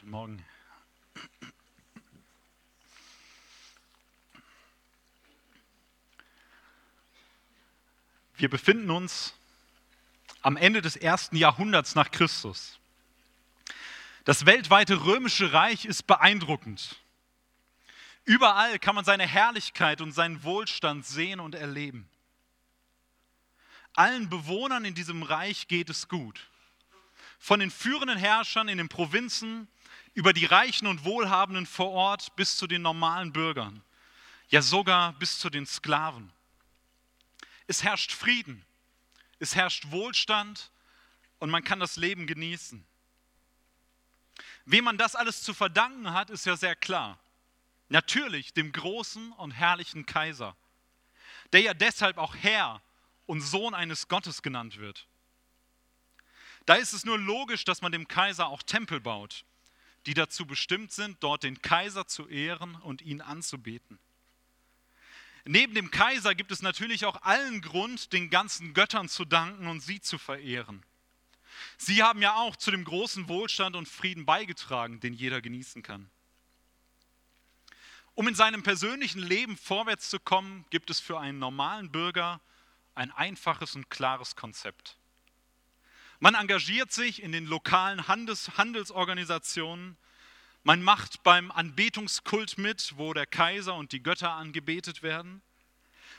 Guten Morgen. Wir befinden uns am Ende des ersten Jahrhunderts nach Christus. Das weltweite römische Reich ist beeindruckend. Überall kann man seine Herrlichkeit und seinen Wohlstand sehen und erleben. Allen Bewohnern in diesem Reich geht es gut. Von den führenden Herrschern in den Provinzen über die Reichen und Wohlhabenden vor Ort bis zu den normalen Bürgern, ja sogar bis zu den Sklaven. Es herrscht Frieden, es herrscht Wohlstand und man kann das Leben genießen. Wem man das alles zu verdanken hat, ist ja sehr klar. Natürlich dem großen und herrlichen Kaiser, der ja deshalb auch Herr und Sohn eines Gottes genannt wird. Da ist es nur logisch, dass man dem Kaiser auch Tempel baut, die dazu bestimmt sind, dort den Kaiser zu ehren und ihn anzubeten. Neben dem Kaiser gibt es natürlich auch allen Grund, den ganzen Göttern zu danken und sie zu verehren. Sie haben ja auch zu dem großen Wohlstand und Frieden beigetragen, den jeder genießen kann. Um in seinem persönlichen Leben vorwärts zu kommen, gibt es für einen normalen Bürger ein einfaches und klares Konzept. Man engagiert sich in den lokalen Handels Handelsorganisationen, man macht beim Anbetungskult mit, wo der Kaiser und die Götter angebetet werden.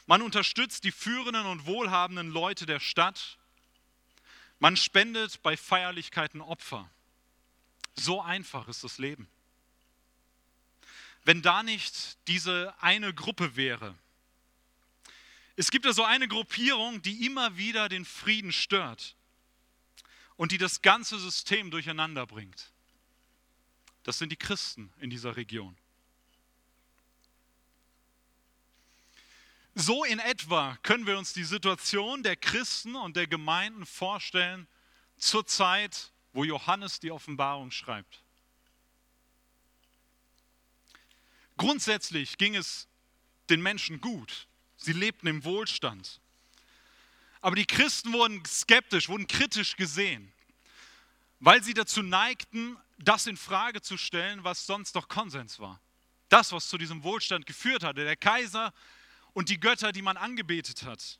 Man unterstützt die führenden und wohlhabenden Leute der Stadt. Man spendet bei Feierlichkeiten Opfer. So einfach ist das Leben. Wenn da nicht diese eine Gruppe wäre. Es gibt ja so eine Gruppierung, die immer wieder den Frieden stört und die das ganze System durcheinander bringt. Das sind die Christen in dieser Region. So in etwa können wir uns die Situation der Christen und der Gemeinden vorstellen zur Zeit, wo Johannes die Offenbarung schreibt. Grundsätzlich ging es den Menschen gut. Sie lebten im Wohlstand. Aber die Christen wurden skeptisch, wurden kritisch gesehen, weil sie dazu neigten, das in Frage zu stellen, was sonst doch Konsens war. Das, was zu diesem Wohlstand geführt hatte, der Kaiser und die Götter, die man angebetet hat.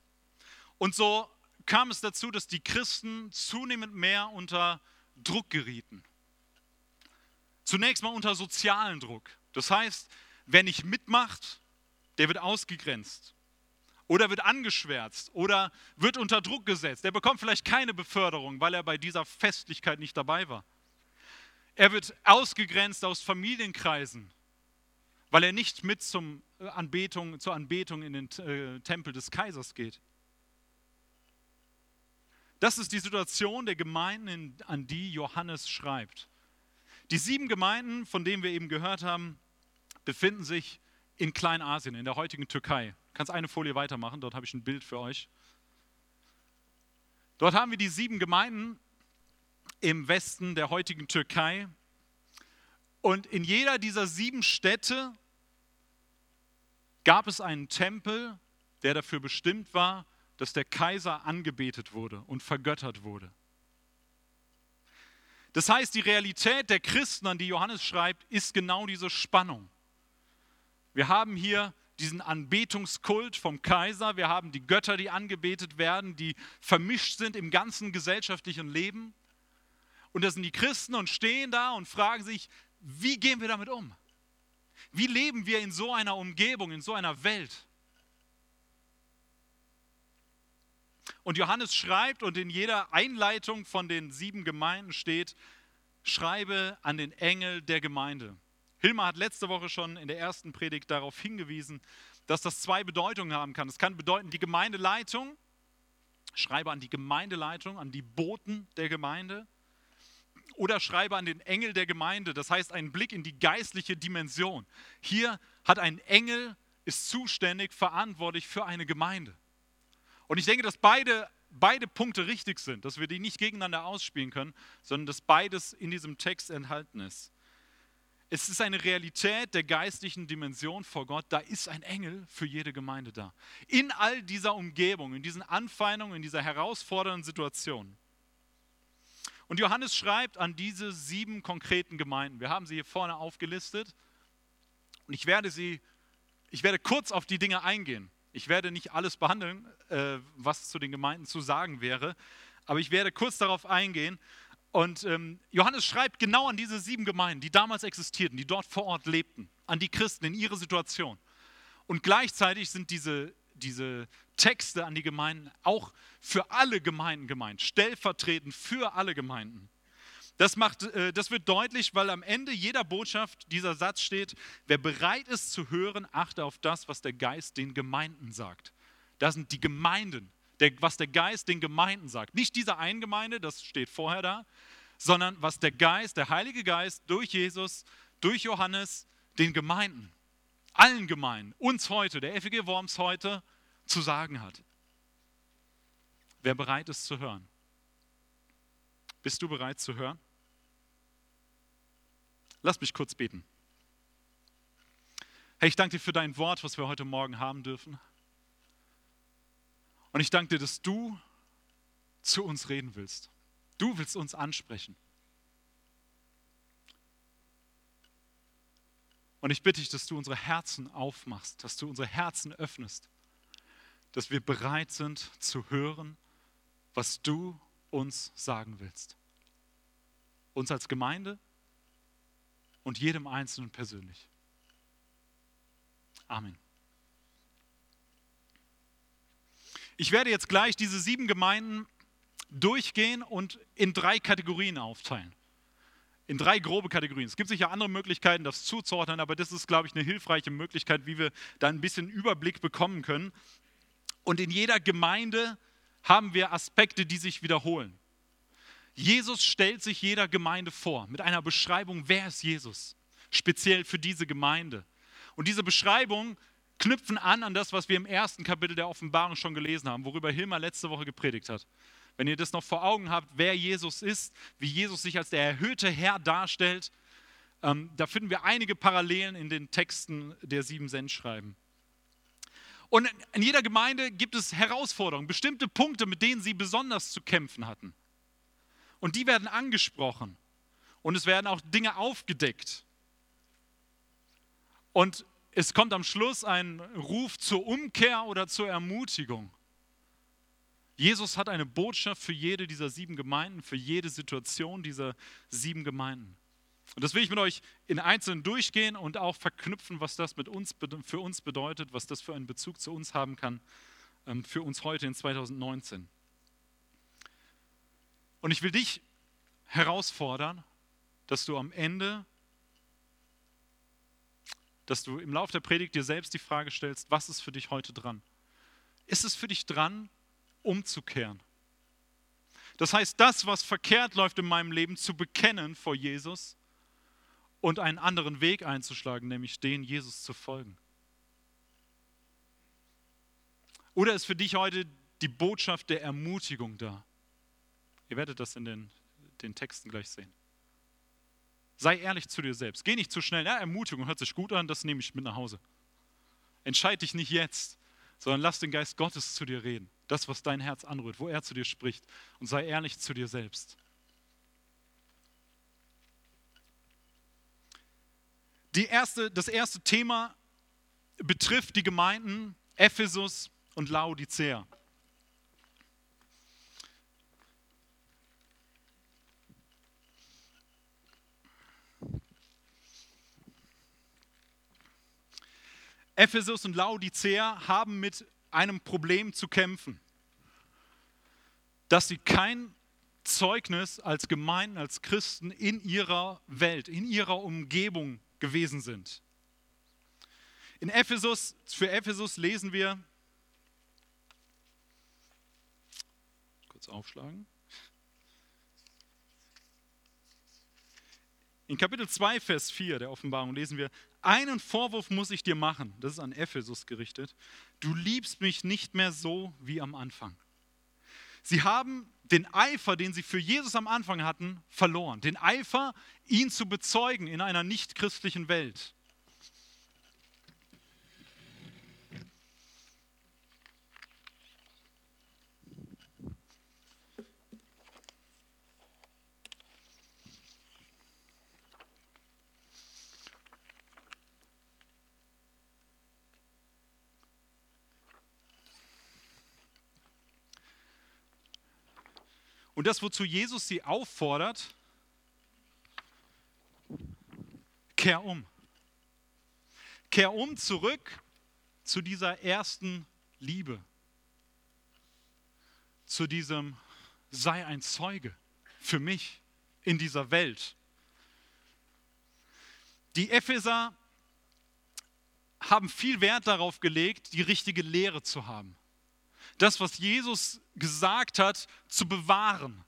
Und so kam es dazu, dass die Christen zunehmend mehr unter Druck gerieten. Zunächst mal unter sozialen Druck. Das heißt, wer nicht mitmacht, der wird ausgegrenzt oder wird angeschwärzt oder wird unter Druck gesetzt. Der bekommt vielleicht keine Beförderung, weil er bei dieser Festlichkeit nicht dabei war. Er wird ausgegrenzt aus Familienkreisen, weil er nicht mit zum äh, Anbetung, zur Anbetung in den äh, Tempel des Kaisers geht. Das ist die Situation der Gemeinden, an die Johannes schreibt. Die sieben Gemeinden, von denen wir eben gehört haben, befinden sich in Kleinasien, in der heutigen Türkei. Kannst eine Folie weitermachen, dort habe ich ein Bild für euch. Dort haben wir die sieben Gemeinden im Westen der heutigen Türkei. Und in jeder dieser sieben Städte gab es einen Tempel, der dafür bestimmt war, dass der Kaiser angebetet wurde und vergöttert wurde. Das heißt, die Realität der Christen, an die Johannes schreibt, ist genau diese Spannung. Wir haben hier diesen Anbetungskult vom Kaiser, wir haben die Götter, die angebetet werden, die vermischt sind im ganzen gesellschaftlichen Leben. Und das sind die Christen und stehen da und fragen sich, wie gehen wir damit um? Wie leben wir in so einer Umgebung, in so einer Welt? Und Johannes schreibt und in jeder Einleitung von den sieben Gemeinden steht, schreibe an den Engel der Gemeinde. Hilmar hat letzte Woche schon in der ersten Predigt darauf hingewiesen, dass das zwei Bedeutungen haben kann. Es kann bedeuten, die Gemeindeleitung, schreibe an die Gemeindeleitung, an die Boten der Gemeinde oder schreibe an den Engel der Gemeinde. Das heißt, einen Blick in die geistliche Dimension. Hier hat ein Engel, ist zuständig, verantwortlich für eine Gemeinde. Und ich denke, dass beide, beide Punkte richtig sind, dass wir die nicht gegeneinander ausspielen können, sondern dass beides in diesem Text enthalten ist. Es ist eine Realität der geistlichen Dimension vor Gott. Da ist ein Engel für jede Gemeinde da. In all dieser Umgebung, in diesen Anfeindungen, in dieser herausfordernden Situation. Und Johannes schreibt an diese sieben konkreten Gemeinden. Wir haben sie hier vorne aufgelistet. Und ich werde sie, ich werde kurz auf die Dinge eingehen. Ich werde nicht alles behandeln, äh, was zu den Gemeinden zu sagen wäre, aber ich werde kurz darauf eingehen. Und ähm, Johannes schreibt genau an diese sieben Gemeinden, die damals existierten, die dort vor Ort lebten, an die Christen in ihre Situation. Und gleichzeitig sind diese, diese Texte an die Gemeinden auch für alle Gemeinden gemeint, stellvertretend für alle Gemeinden. Das, macht, äh, das wird deutlich, weil am Ende jeder Botschaft dieser Satz steht, wer bereit ist zu hören, achte auf das, was der Geist den Gemeinden sagt. Das sind die Gemeinden, der, was der Geist den Gemeinden sagt. Nicht diese Eingemeinde, das steht vorher da, sondern was der Geist, der Heilige Geist durch Jesus, durch Johannes, den Gemeinden, allen Gemeinden, uns heute, der FEG Worms heute, zu sagen hat. Wer bereit ist zu hören. Bist du bereit zu hören? Lass mich kurz beten. Herr, ich danke dir für dein Wort, was wir heute Morgen haben dürfen. Und ich danke dir, dass du zu uns reden willst. Du willst uns ansprechen. Und ich bitte dich, dass du unsere Herzen aufmachst, dass du unsere Herzen öffnest, dass wir bereit sind zu hören, was du uns sagen willst. Uns als Gemeinde und jedem Einzelnen persönlich. Amen. Ich werde jetzt gleich diese sieben Gemeinden durchgehen und in drei Kategorien aufteilen. In drei grobe Kategorien. Es gibt sicher andere Möglichkeiten, das zuzuordnen, aber das ist, glaube ich, eine hilfreiche Möglichkeit, wie wir da ein bisschen Überblick bekommen können. Und in jeder Gemeinde haben wir Aspekte, die sich wiederholen. Jesus stellt sich jeder Gemeinde vor mit einer Beschreibung, wer ist Jesus, speziell für diese Gemeinde. Und diese Beschreibungen knüpfen an an das, was wir im ersten Kapitel der Offenbarung schon gelesen haben, worüber Hilmar letzte Woche gepredigt hat. Wenn ihr das noch vor Augen habt, wer Jesus ist, wie Jesus sich als der erhöhte Herr darstellt, ähm, da finden wir einige Parallelen in den Texten der sieben Sendschreiben. Und in jeder Gemeinde gibt es Herausforderungen, bestimmte Punkte, mit denen sie besonders zu kämpfen hatten. Und die werden angesprochen. Und es werden auch Dinge aufgedeckt. Und es kommt am Schluss ein Ruf zur Umkehr oder zur Ermutigung. Jesus hat eine Botschaft für jede dieser sieben Gemeinden, für jede Situation dieser sieben Gemeinden. Und das will ich mit euch in Einzelnen durchgehen und auch verknüpfen, was das mit uns, für uns bedeutet, was das für einen Bezug zu uns haben kann, ähm, für uns heute in 2019. Und ich will dich herausfordern, dass du am Ende, dass du im Laufe der Predigt dir selbst die Frage stellst, was ist für dich heute dran? Ist es für dich dran, umzukehren? Das heißt, das, was verkehrt läuft in meinem Leben, zu bekennen vor Jesus und einen anderen Weg einzuschlagen, nämlich den Jesus zu folgen. Oder ist für dich heute die Botschaft der Ermutigung da? Ihr werdet das in den, den Texten gleich sehen. Sei ehrlich zu dir selbst. Geh nicht zu schnell. Ja, Ermutigung hört sich gut an, das nehme ich mit nach Hause. Entscheide dich nicht jetzt, sondern lass den Geist Gottes zu dir reden. Das, was dein Herz anrührt, wo er zu dir spricht. Und sei ehrlich zu dir selbst. Erste, das erste Thema betrifft die Gemeinden Ephesus und Laodicea. Ephesus und Laodicea haben mit einem Problem zu kämpfen, dass sie kein Zeugnis als Gemeinden, als Christen in ihrer Welt, in ihrer Umgebung gewesen sind. In Ephesus, für Ephesus lesen wir, kurz aufschlagen, In Kapitel 2, Vers 4 der Offenbarung lesen wir, einen Vorwurf muss ich dir machen, das ist an Ephesus gerichtet, du liebst mich nicht mehr so wie am Anfang. Sie haben den Eifer, den sie für Jesus am Anfang hatten, verloren. Den Eifer, ihn zu bezeugen in einer nichtchristlichen Welt. Und das, wozu Jesus sie auffordert, kehr um. Kehr um zurück zu dieser ersten Liebe, zu diesem sei ein Zeuge für mich in dieser Welt. Die Epheser haben viel Wert darauf gelegt, die richtige Lehre zu haben. Das, was Jesus gesagt hat, zu bewahren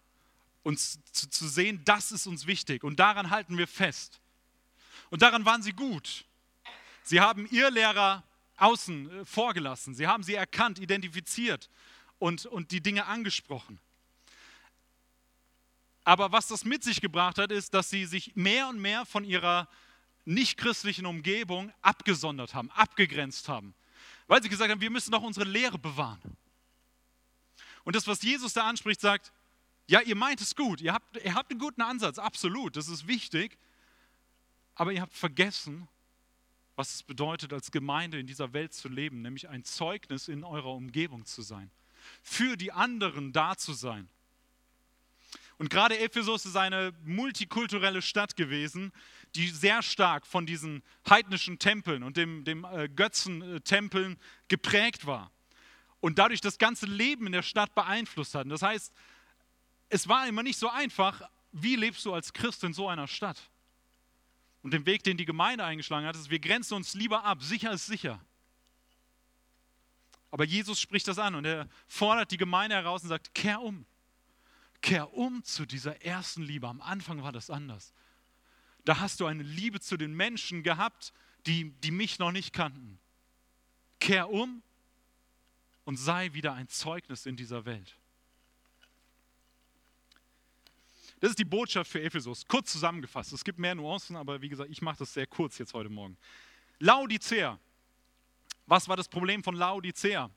und zu, zu sehen, das ist uns wichtig und daran halten wir fest. Und daran waren sie gut. Sie haben ihr Lehrer außen äh, vorgelassen. Sie haben sie erkannt, identifiziert und, und die Dinge angesprochen. Aber was das mit sich gebracht hat, ist, dass sie sich mehr und mehr von ihrer nichtchristlichen Umgebung abgesondert haben, abgegrenzt haben. Weil sie gesagt haben, wir müssen doch unsere Lehre bewahren. Und das, was Jesus da anspricht, sagt, ja, ihr meint es gut, ihr habt, ihr habt einen guten Ansatz, absolut, das ist wichtig, aber ihr habt vergessen, was es bedeutet, als Gemeinde in dieser Welt zu leben, nämlich ein Zeugnis in eurer Umgebung zu sein, für die anderen da zu sein. Und gerade Ephesus ist eine multikulturelle Stadt gewesen, die sehr stark von diesen heidnischen Tempeln und dem, dem äh, Götzentempeln geprägt war und dadurch das ganze Leben in der Stadt beeinflusst hat. Das heißt, es war immer nicht so einfach, wie lebst du als Christ in so einer Stadt? Und den Weg, den die Gemeinde eingeschlagen hat, ist, wir grenzen uns lieber ab, sicher ist sicher. Aber Jesus spricht das an und er fordert die Gemeinde heraus und sagt, kehr um. Kehr um zu dieser ersten Liebe. Am Anfang war das anders. Da hast du eine Liebe zu den Menschen gehabt, die, die mich noch nicht kannten. Kehr um und sei wieder ein Zeugnis in dieser Welt. Das ist die Botschaft für Ephesus. Kurz zusammengefasst. Es gibt mehr Nuancen, aber wie gesagt, ich mache das sehr kurz jetzt heute Morgen. Laodicea. Was war das Problem von Laodicea?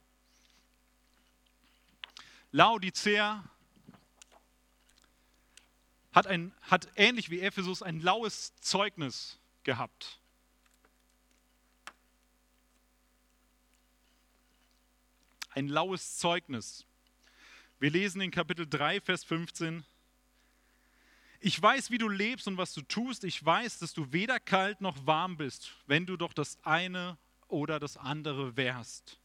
Laodicea hat, ein, hat ähnlich wie Ephesus ein laues Zeugnis gehabt. Ein laues Zeugnis. Wir lesen in Kapitel 3, Vers 15. Ich weiß, wie du lebst und was du tust. Ich weiß, dass du weder kalt noch warm bist, wenn du doch das eine oder das andere wärst.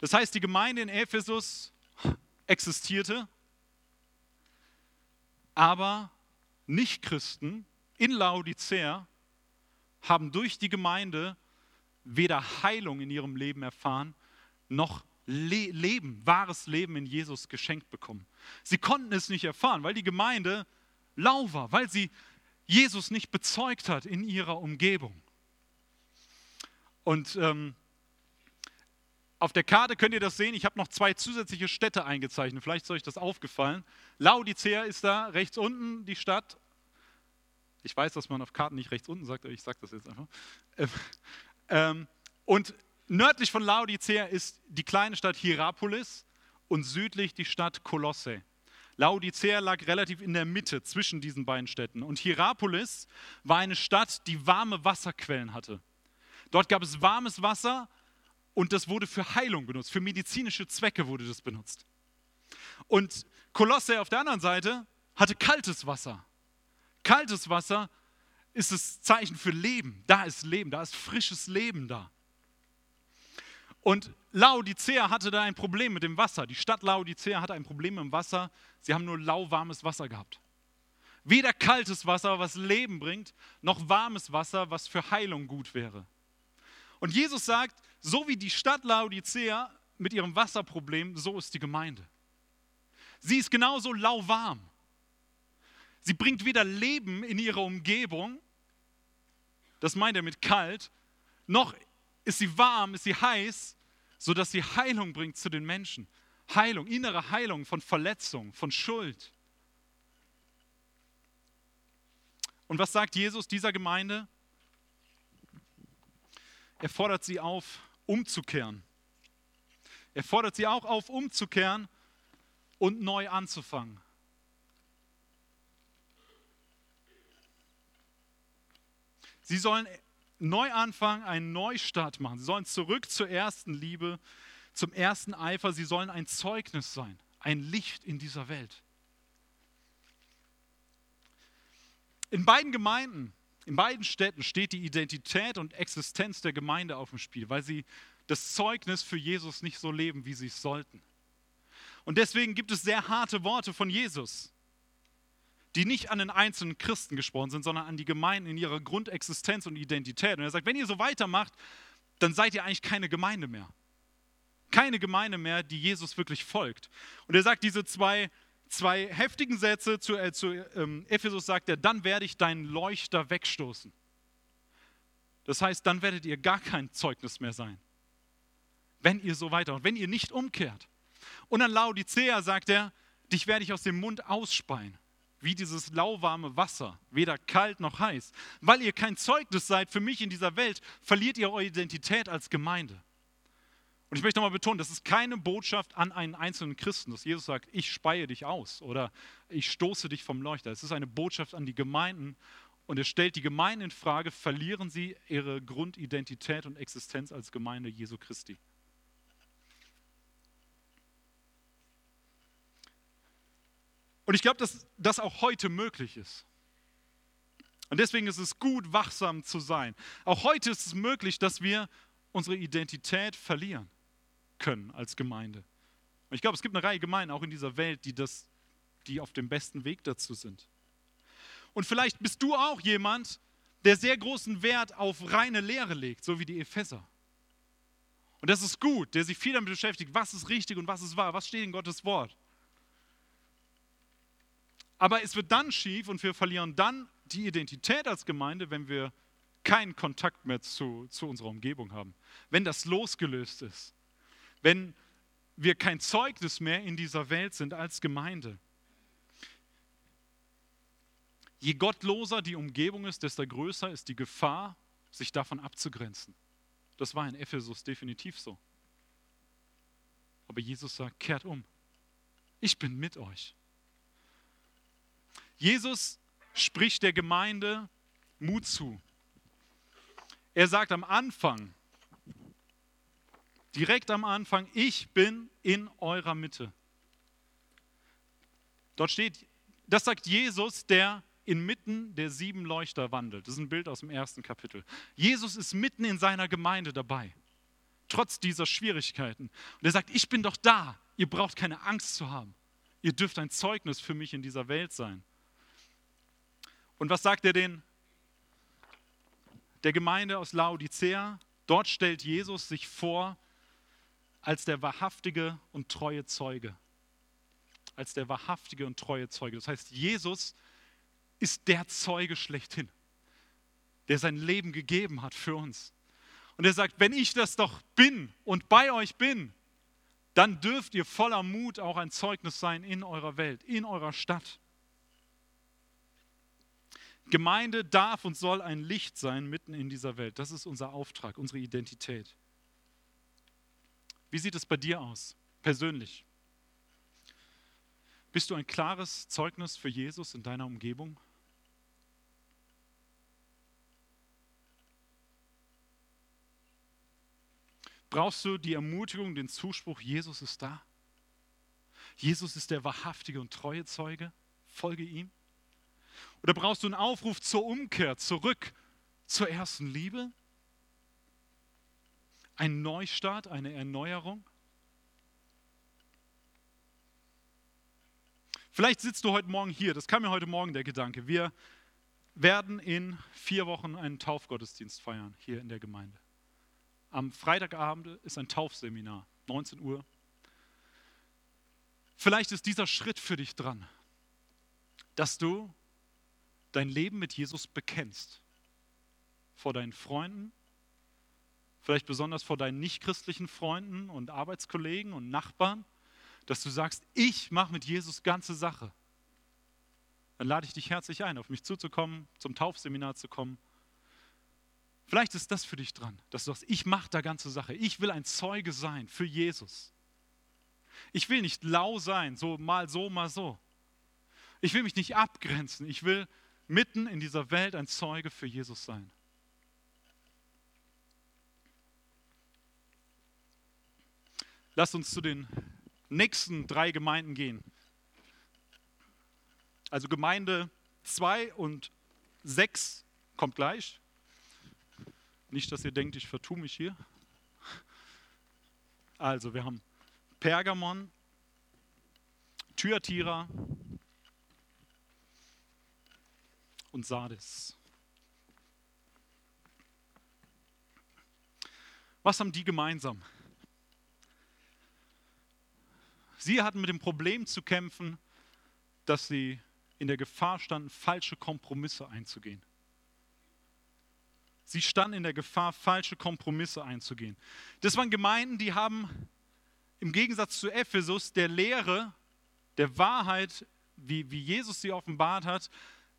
Das heißt, die Gemeinde in Ephesus existierte, aber Nichtchristen in Laodicea haben durch die Gemeinde weder Heilung in ihrem Leben erfahren, noch Le Leben, wahres Leben in Jesus geschenkt bekommen. Sie konnten es nicht erfahren, weil die Gemeinde lau war, weil sie Jesus nicht bezeugt hat in ihrer Umgebung. Und ähm, auf der Karte könnt ihr das sehen. Ich habe noch zwei zusätzliche Städte eingezeichnet. Vielleicht ist euch das aufgefallen. Laodicea ist da rechts unten die Stadt. Ich weiß, dass man auf Karten nicht rechts unten sagt, aber ich sage das jetzt einfach. Ähm, und nördlich von Laodicea ist die kleine Stadt Hierapolis und südlich die Stadt Kolosse. Laodicea lag relativ in der Mitte zwischen diesen beiden Städten. Und Hierapolis war eine Stadt, die warme Wasserquellen hatte. Dort gab es warmes Wasser und das wurde für Heilung benutzt, für medizinische Zwecke wurde das benutzt. Und Kolosse auf der anderen Seite hatte kaltes Wasser. Kaltes Wasser ist das Zeichen für Leben. Da ist Leben, da ist frisches Leben da. Und Laodicea hatte da ein Problem mit dem Wasser. Die Stadt Laodicea hatte ein Problem mit dem Wasser. Sie haben nur lauwarmes Wasser gehabt. Weder kaltes Wasser, was Leben bringt, noch warmes Wasser, was für Heilung gut wäre. Und Jesus sagt, so wie die Stadt Laodicea mit ihrem Wasserproblem, so ist die Gemeinde. Sie ist genauso lauwarm. Sie bringt weder Leben in ihre Umgebung, das meint er mit kalt, noch ist sie warm, ist sie heiß, sodass sie Heilung bringt zu den Menschen. Heilung, innere Heilung von Verletzung, von Schuld. Und was sagt Jesus dieser Gemeinde? Er fordert sie auf, umzukehren. Er fordert sie auch auf, umzukehren und neu anzufangen. Sie sollen neu anfangen, einen Neustart machen. Sie sollen zurück zur ersten Liebe, zum ersten Eifer. Sie sollen ein Zeugnis sein. ein Licht in dieser Welt. In beiden Gemeinden, in beiden Städten steht die Identität und Existenz der Gemeinde auf dem Spiel, weil sie das Zeugnis für Jesus nicht so leben, wie sie es sollten. Und deswegen gibt es sehr harte Worte von Jesus, die nicht an den einzelnen Christen gesprochen sind, sondern an die Gemeinden in ihrer Grundexistenz und Identität. Und er sagt, wenn ihr so weitermacht, dann seid ihr eigentlich keine Gemeinde mehr. Keine Gemeinde mehr, die Jesus wirklich folgt. Und er sagt diese zwei, zwei heftigen Sätze zu, äh, zu ähm, Ephesus, sagt er, dann werde ich deinen Leuchter wegstoßen. Das heißt, dann werdet ihr gar kein Zeugnis mehr sein, wenn ihr so weiter und wenn ihr nicht umkehrt. Und an Laodicea sagt er, dich werde ich aus dem Mund ausspeien, wie dieses lauwarme Wasser, weder kalt noch heiß. Weil ihr kein Zeugnis seid für mich in dieser Welt, verliert ihr eure Identität als Gemeinde. Und ich möchte nochmal betonen, das ist keine Botschaft an einen einzelnen Christen, dass Jesus sagt, ich speie dich aus oder ich stoße dich vom Leuchter. Es ist eine Botschaft an die Gemeinden und es stellt die Gemeinden in Frage, verlieren sie ihre Grundidentität und Existenz als Gemeinde Jesu Christi. Und ich glaube, dass das auch heute möglich ist. Und deswegen ist es gut, wachsam zu sein. Auch heute ist es möglich, dass wir unsere Identität verlieren können als Gemeinde. Und ich glaube, es gibt eine Reihe Gemeinden auch in dieser Welt, die, das, die auf dem besten Weg dazu sind. Und vielleicht bist du auch jemand, der sehr großen Wert auf reine Lehre legt, so wie die Epheser. Und das ist gut, der sich viel damit beschäftigt, was ist richtig und was ist wahr, was steht in Gottes Wort. Aber es wird dann schief und wir verlieren dann die Identität als Gemeinde, wenn wir keinen Kontakt mehr zu, zu unserer Umgebung haben. Wenn das losgelöst ist. Wenn wir kein Zeugnis mehr in dieser Welt sind als Gemeinde. Je gottloser die Umgebung ist, desto größer ist die Gefahr, sich davon abzugrenzen. Das war in Ephesus definitiv so. Aber Jesus sagt, kehrt um. Ich bin mit euch. Jesus spricht der Gemeinde Mut zu. Er sagt am Anfang, direkt am Anfang, ich bin in eurer Mitte. Dort steht, das sagt Jesus, der inmitten der sieben Leuchter wandelt. Das ist ein Bild aus dem ersten Kapitel. Jesus ist mitten in seiner Gemeinde dabei, trotz dieser Schwierigkeiten. Und er sagt, ich bin doch da. Ihr braucht keine Angst zu haben. Ihr dürft ein Zeugnis für mich in dieser Welt sein. Und was sagt er den? Der Gemeinde aus Laodicea, dort stellt Jesus sich vor als der wahrhaftige und treue Zeuge. Als der wahrhaftige und treue Zeuge. Das heißt, Jesus ist der Zeuge schlechthin, der sein Leben gegeben hat für uns. Und er sagt, wenn ich das doch bin und bei euch bin, dann dürft ihr voller Mut auch ein Zeugnis sein in eurer Welt, in eurer Stadt. Gemeinde darf und soll ein Licht sein mitten in dieser Welt. Das ist unser Auftrag, unsere Identität. Wie sieht es bei dir aus, persönlich? Bist du ein klares Zeugnis für Jesus in deiner Umgebung? Brauchst du die Ermutigung, den Zuspruch, Jesus ist da? Jesus ist der wahrhaftige und treue Zeuge? Folge ihm? Oder brauchst du einen Aufruf zur Umkehr, zurück zur ersten Liebe? Ein Neustart, eine Erneuerung? Vielleicht sitzt du heute Morgen hier, das kam mir heute Morgen der Gedanke. Wir werden in vier Wochen einen Taufgottesdienst feiern hier in der Gemeinde. Am Freitagabend ist ein Taufseminar, 19 Uhr. Vielleicht ist dieser Schritt für dich dran, dass du dein Leben mit Jesus bekennst. Vor deinen Freunden, vielleicht besonders vor deinen nichtchristlichen Freunden und Arbeitskollegen und Nachbarn, dass du sagst, ich mache mit Jesus ganze Sache. Dann lade ich dich herzlich ein, auf mich zuzukommen, zum Taufseminar zu kommen. Vielleicht ist das für dich dran, dass du sagst, ich mache da ganze Sache. Ich will ein Zeuge sein für Jesus. Ich will nicht lau sein, so mal so, mal so. Ich will mich nicht abgrenzen. Ich will mitten in dieser Welt ein Zeuge für Jesus sein. Lasst uns zu den nächsten drei Gemeinden gehen. Also Gemeinde 2 und 6 kommt gleich. Nicht, dass ihr denkt, ich vertue mich hier. Also, wir haben Pergamon, Thyatira und Sardes. Was haben die gemeinsam? Sie hatten mit dem Problem zu kämpfen, dass sie in der Gefahr standen, falsche Kompromisse einzugehen. Sie standen in der Gefahr, falsche Kompromisse einzugehen. Das waren Gemeinden, die haben im Gegensatz zu Ephesus der Lehre, der Wahrheit, wie, wie Jesus sie offenbart hat,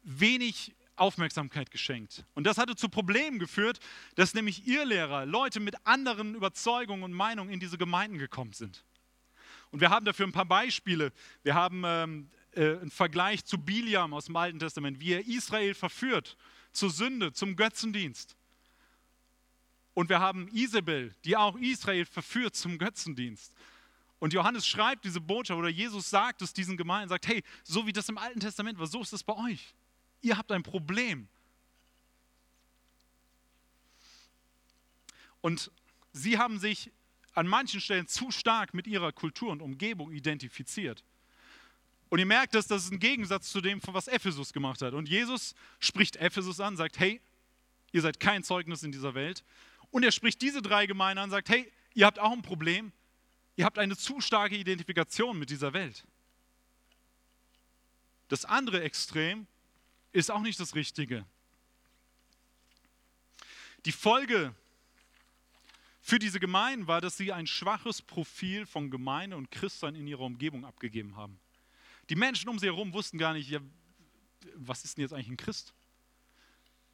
wenig Aufmerksamkeit geschenkt. Und das hatte zu Problemen geführt, dass nämlich ihr Lehrer, Leute mit anderen Überzeugungen und Meinungen in diese Gemeinden gekommen sind. Und wir haben dafür ein paar Beispiele. Wir haben ähm, äh, einen Vergleich zu Biliam aus dem Alten Testament, wie er Israel verführt zur Sünde, zum Götzendienst. Und wir haben Isabel, die auch Israel verführt zum Götzendienst. Und Johannes schreibt diese Botschaft oder Jesus sagt es diesen Gemeinden, sagt, hey, so wie das im Alten Testament war, so ist es bei euch. Ihr habt ein Problem. Und sie haben sich an manchen Stellen zu stark mit ihrer Kultur und Umgebung identifiziert. Und ihr merkt, dass das ist ein Gegensatz zu dem, was Ephesus gemacht hat. Und Jesus spricht Ephesus an, sagt, hey, ihr seid kein Zeugnis in dieser Welt. Und er spricht diese drei Gemeinden an, sagt, hey, ihr habt auch ein Problem. Ihr habt eine zu starke Identifikation mit dieser Welt. Das andere Extrem ist auch nicht das Richtige. Die Folge für diese Gemeinden war, dass sie ein schwaches Profil von Gemeinde und Christsein in ihrer Umgebung abgegeben haben. Die Menschen um sie herum wussten gar nicht, ja, was ist denn jetzt eigentlich ein Christ?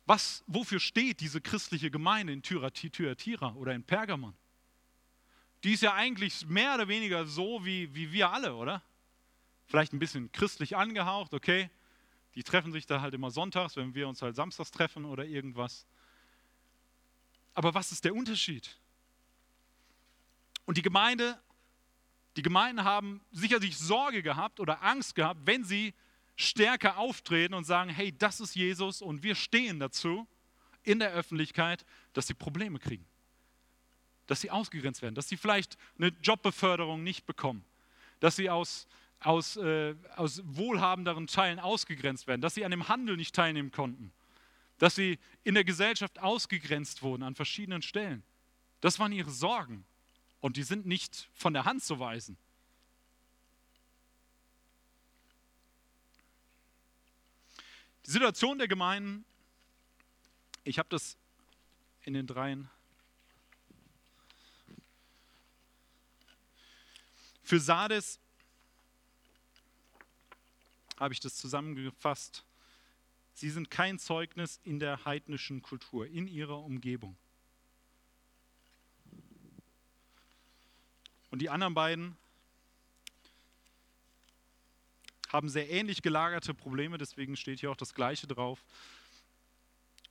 Was, wofür steht diese christliche Gemeinde in Thyatira oder in Pergamon? die ist ja eigentlich mehr oder weniger so wie, wie wir alle, oder? Vielleicht ein bisschen christlich angehaucht, okay. Die treffen sich da halt immer sonntags, wenn wir uns halt samstags treffen oder irgendwas. Aber was ist der Unterschied? Und die Gemeinde, die Gemeinden haben sicherlich Sorge gehabt oder Angst gehabt, wenn sie stärker auftreten und sagen, hey, das ist Jesus und wir stehen dazu in der Öffentlichkeit, dass sie Probleme kriegen dass sie ausgegrenzt werden, dass sie vielleicht eine Jobbeförderung nicht bekommen, dass sie aus, aus, äh, aus wohlhabenderen Teilen ausgegrenzt werden, dass sie an dem Handel nicht teilnehmen konnten, dass sie in der Gesellschaft ausgegrenzt wurden an verschiedenen Stellen. Das waren ihre Sorgen und die sind nicht von der Hand zu weisen. Die Situation der Gemeinden, ich habe das in den dreien Für Sardes habe ich das zusammengefasst. Sie sind kein Zeugnis in der heidnischen Kultur, in ihrer Umgebung. Und die anderen beiden haben sehr ähnlich gelagerte Probleme, deswegen steht hier auch das Gleiche drauf.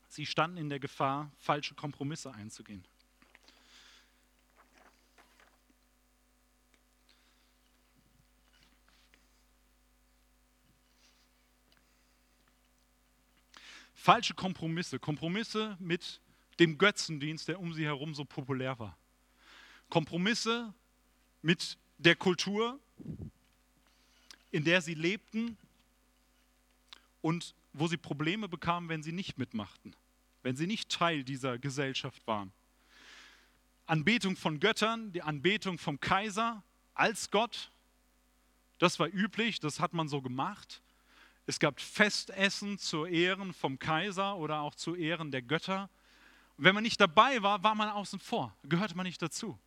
Sie standen in der Gefahr, falsche Kompromisse einzugehen. Falsche Kompromisse, Kompromisse mit dem Götzendienst, der um sie herum so populär war. Kompromisse mit der Kultur, in der sie lebten und wo sie Probleme bekamen, wenn sie nicht mitmachten, wenn sie nicht Teil dieser Gesellschaft waren. Anbetung von Göttern, die Anbetung vom Kaiser als Gott, das war üblich, das hat man so gemacht. Es gab Festessen zu Ehren vom Kaiser oder auch zu Ehren der Götter. Und wenn man nicht dabei war, war man außen vor, gehörte man nicht dazu.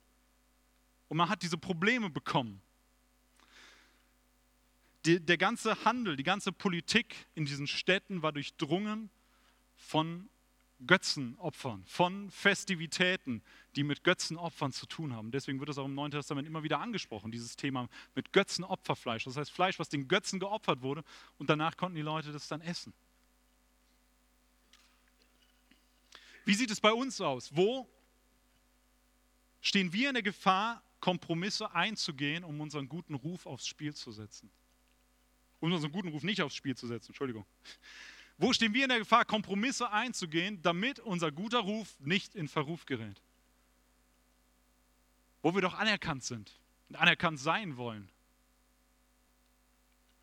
Und man hat diese Probleme bekommen. Die, der ganze Handel, die ganze Politik in diesen Städten war durchdrungen von Götzenopfern, von Festivitäten, die mit Götzenopfern zu tun haben. Deswegen wird es auch im Neuen Testament immer wieder angesprochen, dieses Thema mit Götzenopferfleisch. Das heißt Fleisch, was den Götzen geopfert wurde und danach konnten die Leute das dann essen. Wie sieht es bei uns aus? Wo stehen wir in der Gefahr, Kompromisse einzugehen, um unseren guten Ruf aufs Spiel zu setzen? Um unseren guten Ruf nicht aufs Spiel zu setzen, Entschuldigung. Wo stehen wir in der Gefahr, Kompromisse einzugehen, damit unser guter Ruf nicht in Verruf gerät? Wo wir doch anerkannt sind und anerkannt sein wollen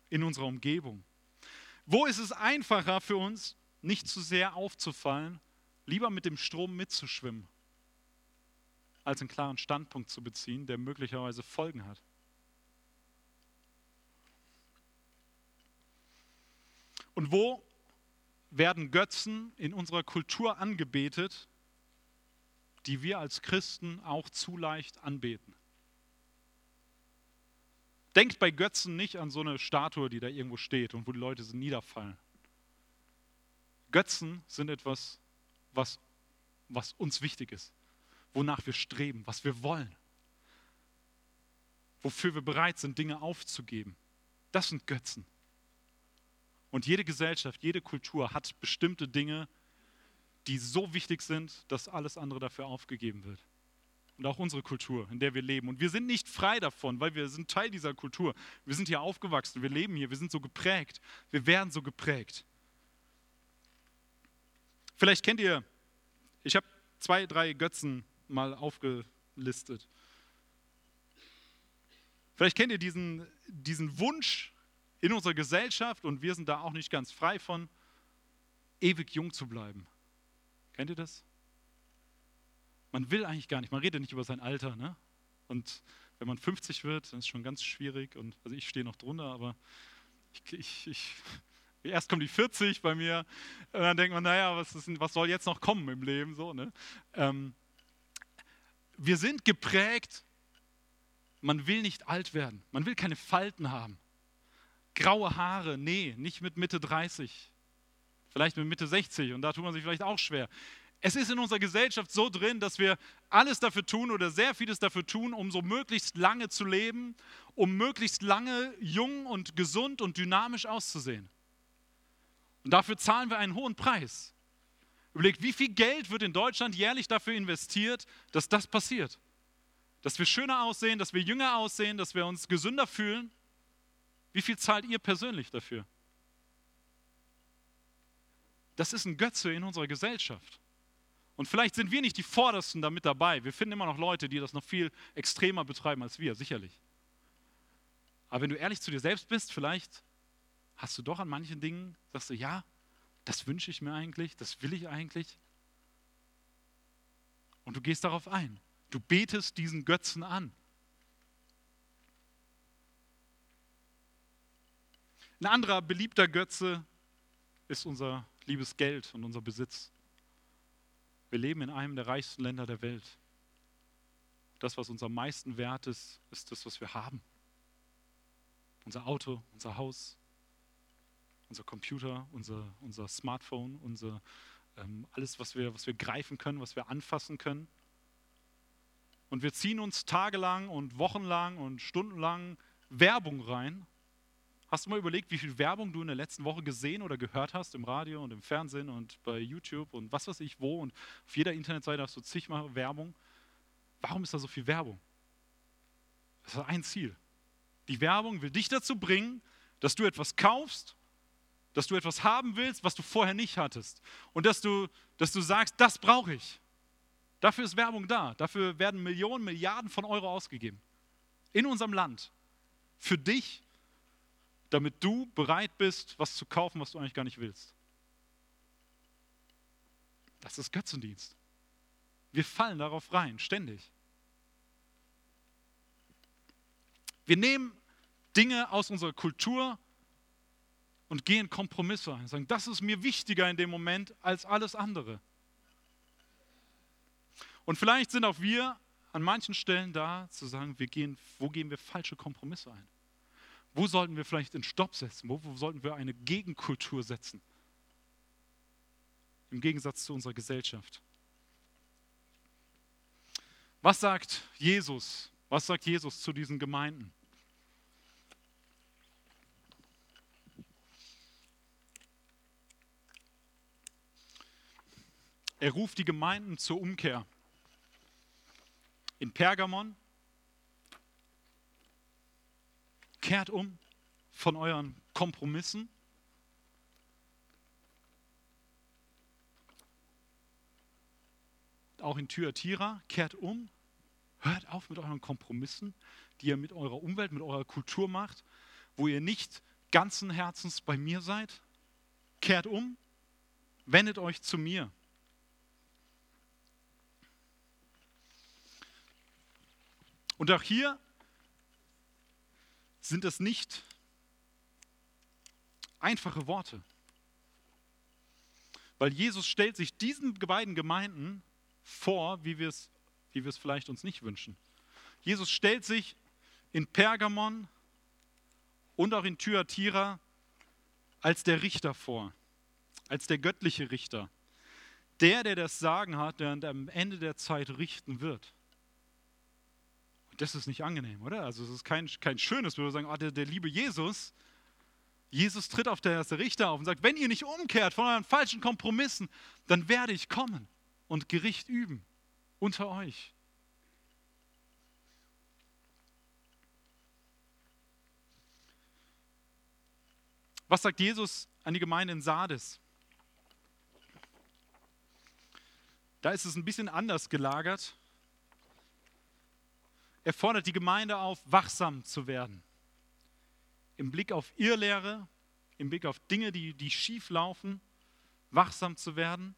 in unserer Umgebung. Wo ist es einfacher für uns, nicht zu sehr aufzufallen, lieber mit dem Strom mitzuschwimmen, als einen klaren Standpunkt zu beziehen, der möglicherweise Folgen hat? Und wo werden Götzen in unserer Kultur angebetet, die wir als Christen auch zu leicht anbeten? Denkt bei Götzen nicht an so eine Statue, die da irgendwo steht und wo die Leute niederfallen. Götzen sind etwas, was, was uns wichtig ist, wonach wir streben, was wir wollen, wofür wir bereit sind, Dinge aufzugeben. Das sind Götzen. Und jede Gesellschaft, jede Kultur hat bestimmte Dinge, die so wichtig sind, dass alles andere dafür aufgegeben wird und auch unsere Kultur, in der wir leben. Und wir sind nicht frei davon, weil wir sind Teil dieser Kultur. Wir sind hier aufgewachsen, wir leben hier, wir sind so geprägt, wir werden so geprägt. Vielleicht kennt ihr, ich habe zwei, drei Götzen mal aufgelistet. Vielleicht kennt ihr diesen, diesen Wunsch in unserer Gesellschaft, und wir sind da auch nicht ganz frei von, ewig jung zu bleiben. Kennt ihr das? man will eigentlich gar nicht, man redet nicht über sein Alter. Ne? Und wenn man 50 wird, dann ist es schon ganz schwierig. Und, also ich stehe noch drunter, aber ich, ich, ich, erst kommt die 40 bei mir und dann denkt man, naja, was, ist, was soll jetzt noch kommen im Leben? So, ne? Ähm, wir sind geprägt, man will nicht alt werden, man will keine Falten haben. Graue Haare, nee, nicht mit Mitte 30, vielleicht mit Mitte 60 und da tut man sich vielleicht auch schwer. Es ist in unserer Gesellschaft so drin, dass wir alles dafür tun oder sehr vieles dafür tun, um so möglichst lange zu leben, um möglichst lange jung und gesund und dynamisch auszusehen. Und dafür zahlen wir einen hohen Preis. Überlegt, wie viel Geld wird in Deutschland jährlich dafür investiert, dass das passiert? Dass wir schöner aussehen, dass wir jünger aussehen, dass wir uns gesünder fühlen? Wie viel zahlt ihr persönlich dafür? Das ist ein Götze in unserer Gesellschaft. Und vielleicht sind wir nicht die Vordersten damit dabei. Wir finden immer noch Leute, die das noch viel extremer betreiben als wir, sicherlich. Aber wenn du ehrlich zu dir selbst bist, vielleicht hast du doch an manchen Dingen, sagst du, ja, das wünsche ich mir eigentlich, das will ich eigentlich. Und du gehst darauf ein. Du betest diesen Götzen an. Ein anderer beliebter Götze ist unser liebes Geld und unser Besitz. Wir leben in einem der reichsten Länder der Welt. Das, was uns am meisten wert ist, ist das, was wir haben. Unser Auto, unser Haus, unser Computer, unser, unser Smartphone, unser, ähm, alles, was wir, was wir greifen können, was wir anfassen können. Und wir ziehen uns tagelang und wochenlang und stundenlang Werbung rein Hast du mal überlegt, wie viel Werbung du in der letzten Woche gesehen oder gehört hast im Radio und im Fernsehen und bei YouTube und was weiß ich wo und auf jeder Internetseite hast du zigmal Werbung? Warum ist da so viel Werbung? Das ist ein Ziel. Die Werbung will dich dazu bringen, dass du etwas kaufst, dass du etwas haben willst, was du vorher nicht hattest. Und dass du, dass du sagst, das brauche ich. Dafür ist Werbung da. Dafür werden Millionen, Milliarden von Euro ausgegeben. In unserem Land. Für dich damit du bereit bist, was zu kaufen, was du eigentlich gar nicht willst. Das ist Götzendienst. Wir fallen darauf rein, ständig. Wir nehmen Dinge aus unserer Kultur und gehen Kompromisse ein. Sagen, das ist mir wichtiger in dem Moment als alles andere. Und vielleicht sind auch wir an manchen Stellen da, zu sagen, wir gehen, wo gehen wir falsche Kompromisse ein? Wo sollten wir vielleicht einen Stopp setzen? Wo, wo sollten wir eine Gegenkultur setzen? Im Gegensatz zu unserer Gesellschaft. Was sagt Jesus? Was sagt Jesus zu diesen Gemeinden? Er ruft die Gemeinden zur Umkehr. In Pergamon kehrt um von euren Kompromissen. Auch in Thyatira, kehrt um, hört auf mit euren Kompromissen, die ihr mit eurer Umwelt, mit eurer Kultur macht, wo ihr nicht ganzen Herzens bei mir seid. Kehrt um, wendet euch zu mir. Und auch hier sind es nicht einfache Worte. Weil Jesus stellt sich diesen beiden Gemeinden vor, wie wir es, wie wir es vielleicht uns nicht wünschen. Jesus stellt sich in Pergamon und auch in Thyatira als der Richter vor, als der göttliche Richter. Der, der das Sagen hat, der am Ende der Zeit richten wird. Das ist nicht angenehm, oder? Also es ist kein, kein schönes, wo wir sagen, oh, der, der liebe Jesus, Jesus tritt auf der erste Richter auf und sagt, wenn ihr nicht umkehrt von euren falschen Kompromissen, dann werde ich kommen und Gericht üben unter euch. Was sagt Jesus an die Gemeinde in Sardes? Da ist es ein bisschen anders gelagert. Er fordert die Gemeinde auf, wachsam zu werden. Im Blick auf Irrlehre, im Blick auf Dinge, die, die schief laufen, wachsam zu werden.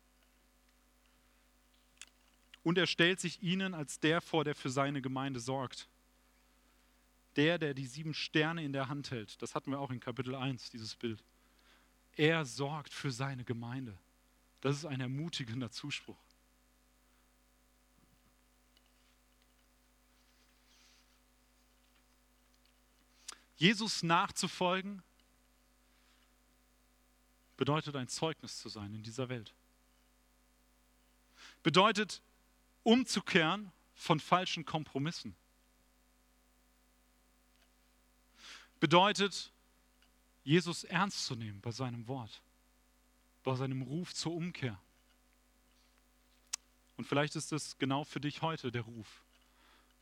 Und er stellt sich ihnen als der vor, der für seine Gemeinde sorgt der, der die sieben Sterne in der Hand hält. Das hatten wir auch in Kapitel 1, dieses Bild. Er sorgt für seine Gemeinde. Das ist ein ermutigender Zuspruch. Jesus nachzufolgen bedeutet ein Zeugnis zu sein in dieser Welt. Bedeutet umzukehren von falschen Kompromissen. bedeutet, Jesus ernst zu nehmen bei seinem Wort, bei seinem Ruf zur Umkehr. Und vielleicht ist es genau für dich heute der Ruf,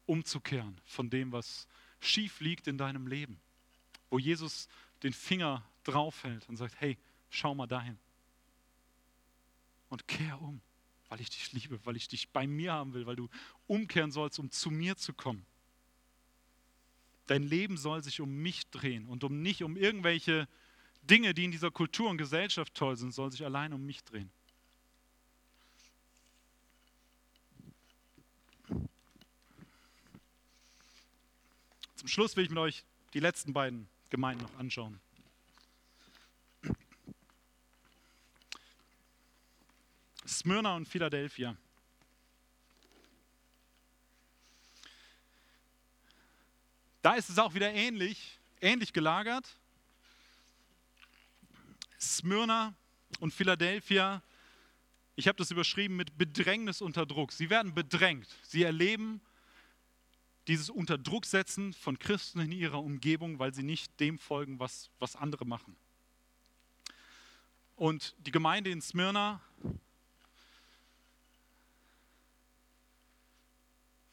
umzukehren von dem, was schief liegt in deinem Leben, wo Jesus den Finger draufhält und sagt, hey, schau mal dahin und kehr um, weil ich dich liebe, weil ich dich bei mir haben will, weil du umkehren sollst, um zu mir zu kommen. Dein Leben soll sich um mich drehen und um nicht um irgendwelche Dinge, die in dieser Kultur und Gesellschaft toll sind, soll sich allein um mich drehen. Zum Schluss will ich mit euch die letzten beiden Gemeinden noch anschauen. Smyrna und Philadelphia. Da ist es auch wieder ähnlich, ähnlich gelagert. Smyrna und Philadelphia, ich habe das überschrieben mit Bedrängnis unter Druck. Sie werden bedrängt. Sie erleben dieses Unterdrucksetzen von Christen in ihrer Umgebung, weil sie nicht dem folgen, was, was andere machen. Und die Gemeinde in Smyrna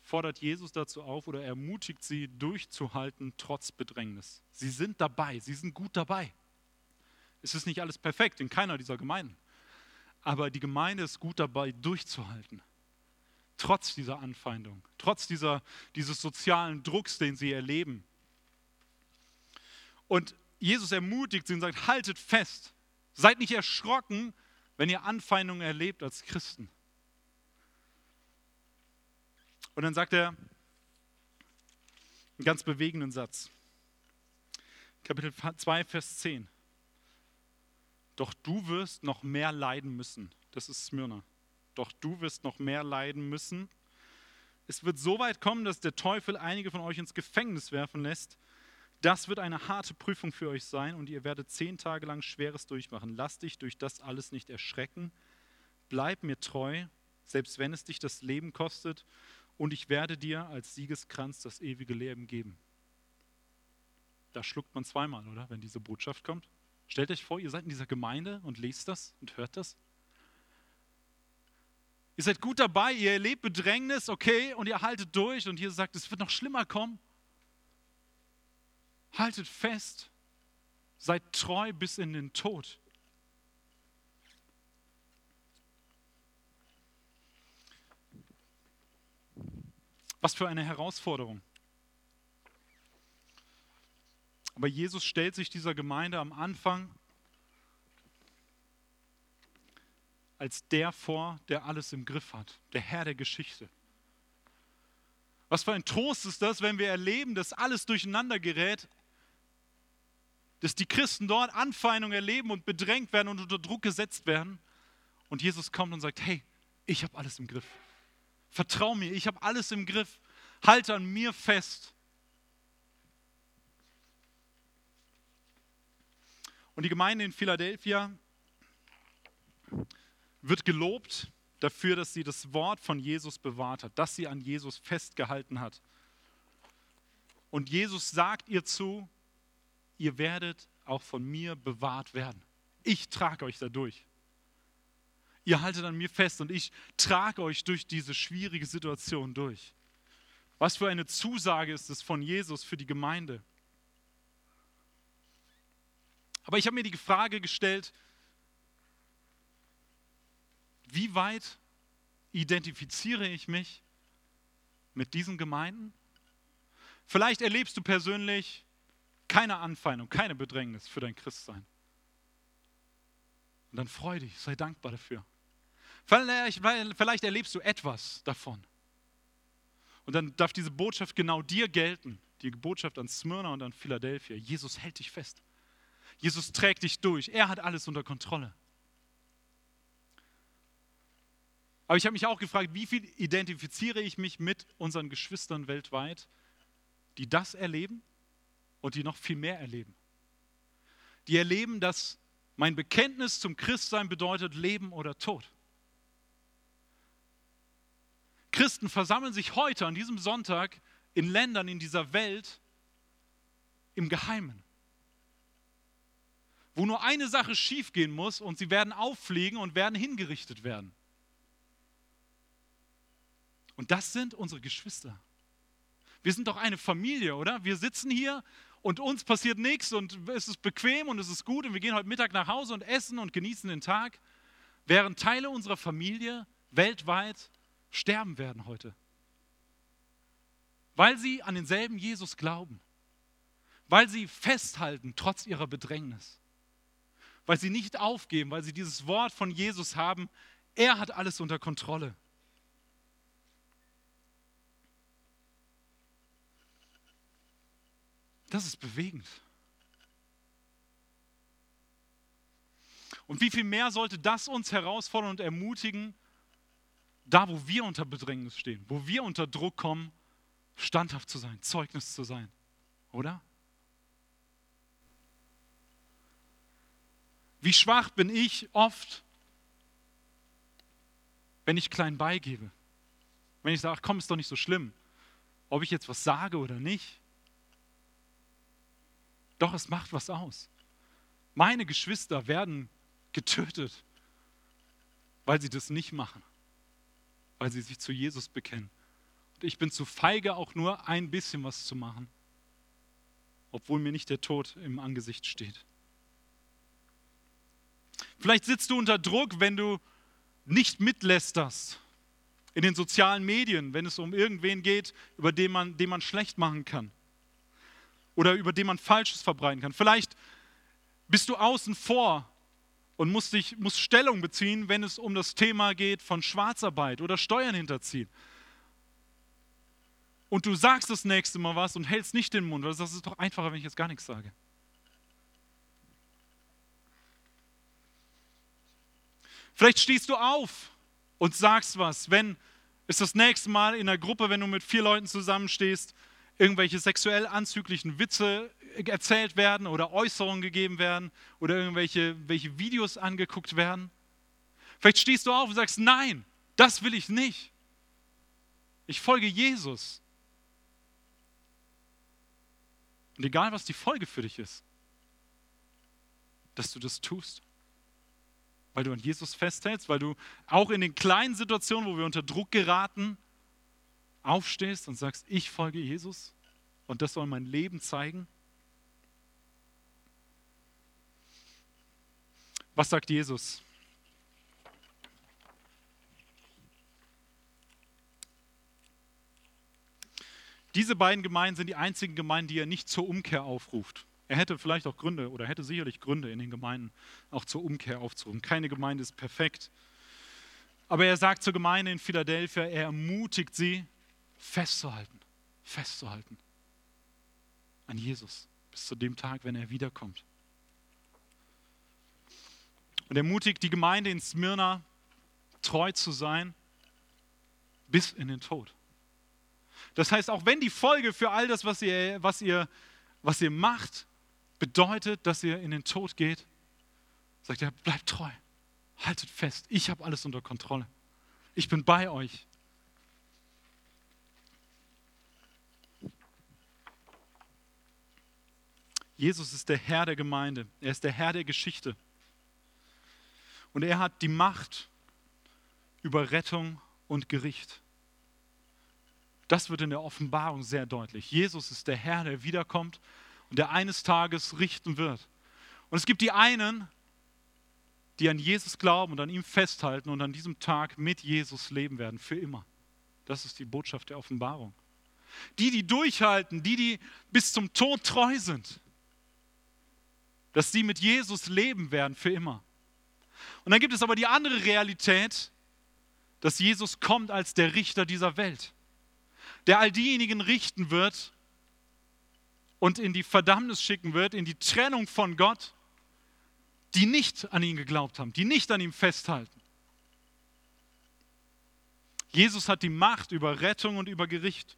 fordert Jesus dazu auf oder ermutigt sie durchzuhalten trotz Bedrängnis. Sie sind dabei, sie sind gut dabei. Es ist nicht alles perfekt in keiner dieser Gemeinden, aber die Gemeinde ist gut dabei durchzuhalten. Trotz dieser Anfeindung, trotz dieser, dieses sozialen Drucks, den sie erleben. Und Jesus ermutigt sie und sagt, haltet fest, seid nicht erschrocken, wenn ihr Anfeindungen erlebt als Christen. Und dann sagt er einen ganz bewegenden Satz. Kapitel 2, Vers 10. Doch du wirst noch mehr leiden müssen. Das ist Smyrna. Doch du wirst noch mehr leiden müssen. Es wird so weit kommen, dass der Teufel einige von euch ins Gefängnis werfen lässt. Das wird eine harte Prüfung für euch sein und ihr werdet zehn Tage lang Schweres durchmachen. Lass dich durch das alles nicht erschrecken. Bleib mir treu, selbst wenn es dich das Leben kostet und ich werde dir als Siegeskranz das ewige Leben geben. Da schluckt man zweimal, oder, wenn diese Botschaft kommt. Stellt euch vor, ihr seid in dieser Gemeinde und lest das und hört das. Ihr seid gut dabei, ihr erlebt Bedrängnis, okay, und ihr haltet durch und ihr sagt, es wird noch schlimmer kommen. Haltet fest, seid treu bis in den Tod. Was für eine Herausforderung. Aber Jesus stellt sich dieser Gemeinde am Anfang als der vor, der alles im Griff hat, der Herr der Geschichte. Was für ein Trost ist das, wenn wir erleben, dass alles durcheinander gerät, dass die Christen dort Anfeindung erleben und bedrängt werden und unter Druck gesetzt werden. Und Jesus kommt und sagt, hey, ich habe alles im Griff. Vertrau mir, ich habe alles im Griff. Halte an mir fest. Und die Gemeinde in Philadelphia wird gelobt dafür, dass sie das Wort von Jesus bewahrt hat, dass sie an Jesus festgehalten hat. Und Jesus sagt ihr zu, ihr werdet auch von mir bewahrt werden. Ich trage euch dadurch. Ihr haltet an mir fest und ich trage euch durch diese schwierige Situation durch. Was für eine Zusage ist es von Jesus für die Gemeinde. Aber ich habe mir die Frage gestellt, wie weit identifiziere ich mich mit diesen Gemeinden? Vielleicht erlebst du persönlich keine Anfeindung, keine Bedrängnis für dein Christsein. Und dann freu dich, sei dankbar dafür. Vielleicht, vielleicht erlebst du etwas davon. Und dann darf diese Botschaft genau dir gelten. Die Botschaft an Smyrna und an Philadelphia. Jesus hält dich fest. Jesus trägt dich durch. Er hat alles unter Kontrolle. Aber ich habe mich auch gefragt, wie viel identifiziere ich mich mit unseren Geschwistern weltweit, die das erleben und die noch viel mehr erleben. Die erleben, dass mein Bekenntnis zum Christsein bedeutet Leben oder Tod. Christen versammeln sich heute an diesem Sonntag in Ländern in dieser Welt im Geheimen, wo nur eine Sache schiefgehen muss und sie werden auffliegen und werden hingerichtet werden. Und das sind unsere Geschwister. Wir sind doch eine Familie, oder? Wir sitzen hier und uns passiert nichts und es ist bequem und es ist gut und wir gehen heute Mittag nach Hause und essen und genießen den Tag, während Teile unserer Familie weltweit sterben werden heute. Weil sie an denselben Jesus glauben. Weil sie festhalten trotz ihrer Bedrängnis. Weil sie nicht aufgeben, weil sie dieses Wort von Jesus haben, er hat alles unter Kontrolle. Das ist bewegend. Und wie viel mehr sollte das uns herausfordern und ermutigen, da wo wir unter Bedrängnis stehen, wo wir unter Druck kommen, standhaft zu sein, Zeugnis zu sein, oder? Wie schwach bin ich oft, wenn ich klein beigebe. Wenn ich sage, komm, ist doch nicht so schlimm, ob ich jetzt was sage oder nicht. Doch es macht was aus. Meine Geschwister werden getötet, weil sie das nicht machen, weil sie sich zu Jesus bekennen. Und ich bin zu feige, auch nur ein bisschen was zu machen, obwohl mir nicht der Tod im Angesicht steht. Vielleicht sitzt du unter Druck, wenn du nicht mitlästerst in den sozialen Medien, wenn es um irgendwen geht, über den man, den man schlecht machen kann oder über den man Falsches verbreiten kann. Vielleicht bist du außen vor und musst, dich, musst Stellung beziehen, wenn es um das Thema geht von Schwarzarbeit oder Steuern hinterziehen. Und du sagst das nächste Mal was und hältst nicht den Mund, das ist doch einfacher, wenn ich jetzt gar nichts sage. Vielleicht stehst du auf und sagst was, wenn es das nächste Mal in der Gruppe, wenn du mit vier Leuten zusammenstehst, irgendwelche sexuell anzüglichen Witze erzählt werden oder Äußerungen gegeben werden oder irgendwelche welche Videos angeguckt werden. Vielleicht stehst du auf und sagst, nein, das will ich nicht. Ich folge Jesus. Und egal, was die Folge für dich ist, dass du das tust. Weil du an Jesus festhältst, weil du auch in den kleinen Situationen, wo wir unter Druck geraten, aufstehst und sagst, ich folge Jesus und das soll mein Leben zeigen? Was sagt Jesus? Diese beiden Gemeinden sind die einzigen Gemeinden, die er nicht zur Umkehr aufruft. Er hätte vielleicht auch Gründe oder hätte sicherlich Gründe in den Gemeinden auch zur Umkehr aufzurufen. Keine Gemeinde ist perfekt. Aber er sagt zur Gemeinde in Philadelphia, er ermutigt sie, festzuhalten, festzuhalten an Jesus bis zu dem Tag, wenn er wiederkommt. Und ermutigt die Gemeinde in Smyrna, treu zu sein bis in den Tod. Das heißt, auch wenn die Folge für all das, was ihr, was ihr, was ihr macht, bedeutet, dass ihr in den Tod geht, sagt er, bleibt treu, haltet fest, ich habe alles unter Kontrolle. Ich bin bei euch. Jesus ist der Herr der Gemeinde, er ist der Herr der Geschichte. Und er hat die Macht über Rettung und Gericht. Das wird in der Offenbarung sehr deutlich. Jesus ist der Herr, der wiederkommt und der eines Tages richten wird. Und es gibt die einen, die an Jesus glauben und an ihm festhalten und an diesem Tag mit Jesus leben werden, für immer. Das ist die Botschaft der Offenbarung. Die, die durchhalten, die, die bis zum Tod treu sind, dass sie mit Jesus leben werden, für immer. Und dann gibt es aber die andere Realität, dass Jesus kommt als der Richter dieser Welt der all diejenigen richten wird und in die Verdammnis schicken wird, in die Trennung von Gott, die nicht an ihn geglaubt haben, die nicht an ihm festhalten. Jesus hat die Macht über Rettung und über Gericht.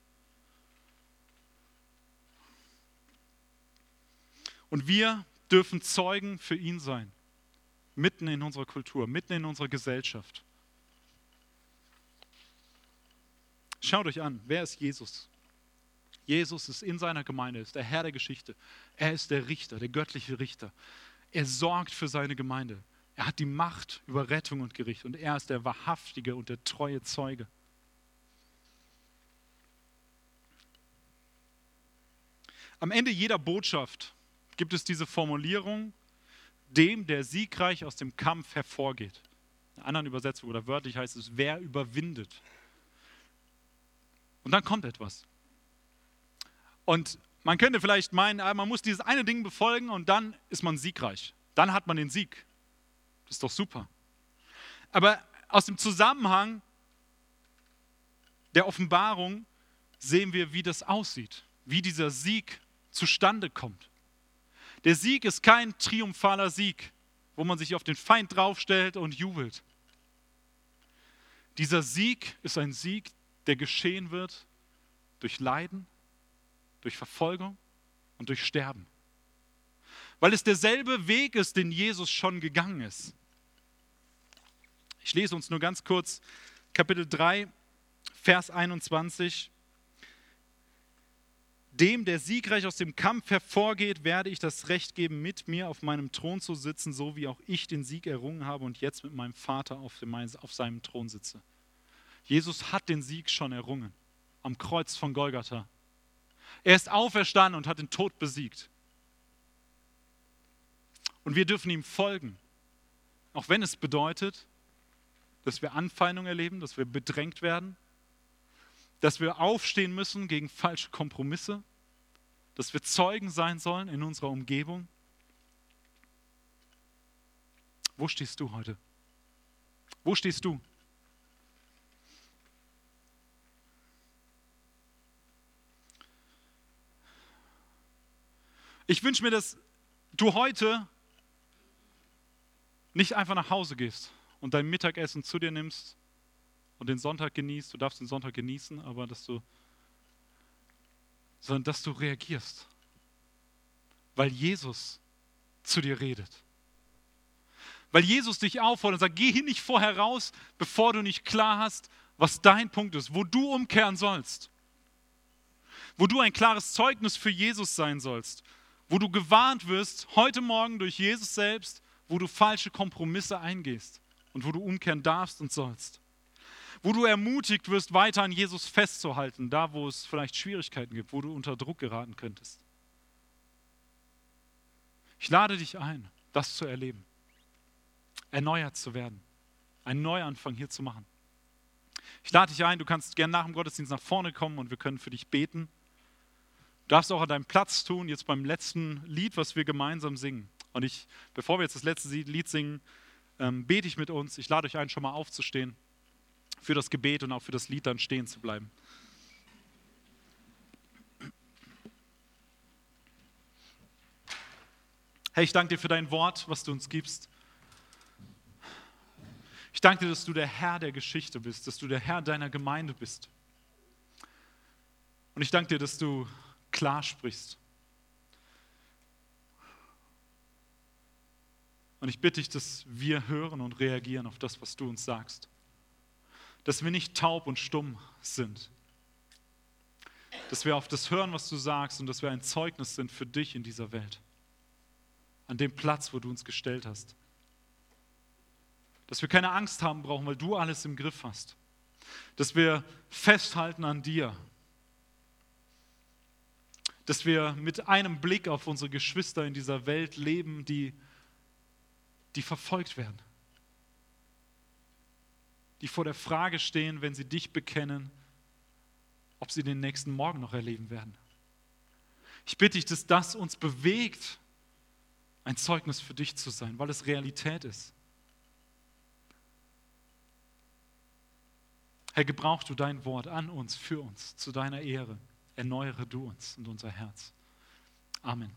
Und wir dürfen Zeugen für ihn sein, mitten in unserer Kultur, mitten in unserer Gesellschaft. Schaut euch an, wer ist Jesus? Jesus ist in seiner Gemeinde, ist der Herr der Geschichte. Er ist der Richter, der göttliche Richter. Er sorgt für seine Gemeinde. Er hat die Macht über Rettung und Gericht und er ist der wahrhaftige und der treue Zeuge. Am Ende jeder Botschaft gibt es diese Formulierung, dem, der siegreich aus dem Kampf hervorgeht. In einer anderen Übersetzung oder wörtlich heißt es, wer überwindet. Und dann kommt etwas. Und man könnte vielleicht meinen, ah, man muss dieses eine Ding befolgen und dann ist man siegreich. Dann hat man den Sieg. Das ist doch super. Aber aus dem Zusammenhang der Offenbarung sehen wir, wie das aussieht, wie dieser Sieg zustande kommt. Der Sieg ist kein triumphaler Sieg, wo man sich auf den Feind draufstellt und jubelt. Dieser Sieg ist ein Sieg, der geschehen wird durch Leiden, durch Verfolgung und durch Sterben. Weil es derselbe Weg ist, den Jesus schon gegangen ist. Ich lese uns nur ganz kurz Kapitel 3, Vers 21. Dem, der siegreich aus dem Kampf hervorgeht, werde ich das Recht geben, mit mir auf meinem Thron zu sitzen, so wie auch ich den Sieg errungen habe und jetzt mit meinem Vater auf, dem, auf seinem Thron sitze. Jesus hat den Sieg schon errungen am Kreuz von Golgatha. Er ist auferstanden und hat den Tod besiegt. Und wir dürfen ihm folgen, auch wenn es bedeutet, dass wir Anfeindung erleben, dass wir bedrängt werden, dass wir aufstehen müssen gegen falsche Kompromisse, dass wir Zeugen sein sollen in unserer Umgebung. Wo stehst du heute? Wo stehst du? Ich wünsche mir, dass du heute nicht einfach nach Hause gehst und dein Mittagessen zu dir nimmst und den Sonntag genießt. Du darfst den Sonntag genießen, aber dass du, sondern dass du reagierst, weil Jesus zu dir redet. Weil Jesus dich auffordert und sagt, geh hier nicht vorher raus, bevor du nicht klar hast, was dein Punkt ist, wo du umkehren sollst. Wo du ein klares Zeugnis für Jesus sein sollst wo du gewarnt wirst, heute Morgen durch Jesus selbst, wo du falsche Kompromisse eingehst und wo du umkehren darfst und sollst. Wo du ermutigt wirst, weiter an Jesus festzuhalten, da wo es vielleicht Schwierigkeiten gibt, wo du unter Druck geraten könntest. Ich lade dich ein, das zu erleben. erneuert zu werden, einen Neuanfang hier zu machen. Ich lade dich ein, du kannst gerne nach dem Gottesdienst nach vorne kommen und wir können für dich beten. Du darfst auch an deinem Platz tun, jetzt beim letzten Lied, was wir gemeinsam singen. Und ich, bevor wir jetzt das letzte Lied singen, ähm, bete ich mit uns. Ich lade euch ein, schon mal aufzustehen für das Gebet und auch für das Lied dann stehen zu bleiben. Herr, ich danke dir für dein Wort, was du uns gibst. Ich danke dir, dass du der Herr der Geschichte bist, dass du der Herr deiner Gemeinde bist. Und ich danke dir, dass du klar sprichst. Und ich bitte dich, dass wir hören und reagieren auf das, was du uns sagst. Dass wir nicht taub und stumm sind. Dass wir auf das hören, was du sagst und dass wir ein Zeugnis sind für dich in dieser Welt. An dem Platz, wo du uns gestellt hast. Dass wir keine Angst haben brauchen, weil du alles im Griff hast. Dass wir festhalten an dir dass wir mit einem Blick auf unsere Geschwister in dieser Welt leben, die, die verfolgt werden, die vor der Frage stehen, wenn sie dich bekennen, ob sie den nächsten Morgen noch erleben werden. Ich bitte dich, dass das uns bewegt, ein Zeugnis für dich zu sein, weil es Realität ist. Herr, gebrauch du dein Wort an uns, für uns, zu deiner Ehre erneuere du uns und unser Herz. Amen.